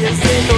calles de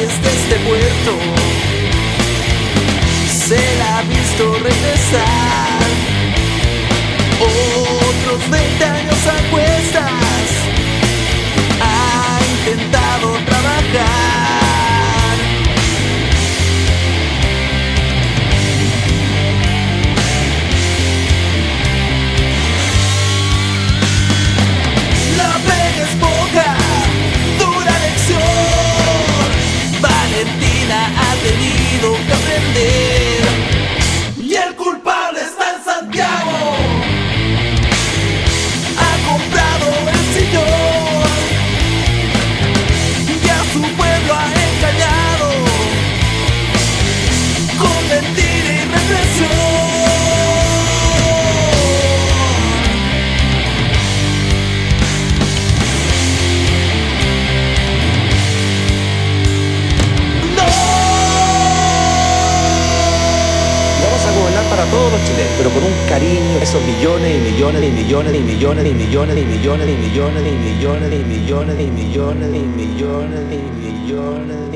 las calles de este puerto. Se la ha visto regresar todos los chilenos, pero con un cariño, esos millones y millones y millones y millones y millones y millones y millones y millones y millones y millones y millones y millones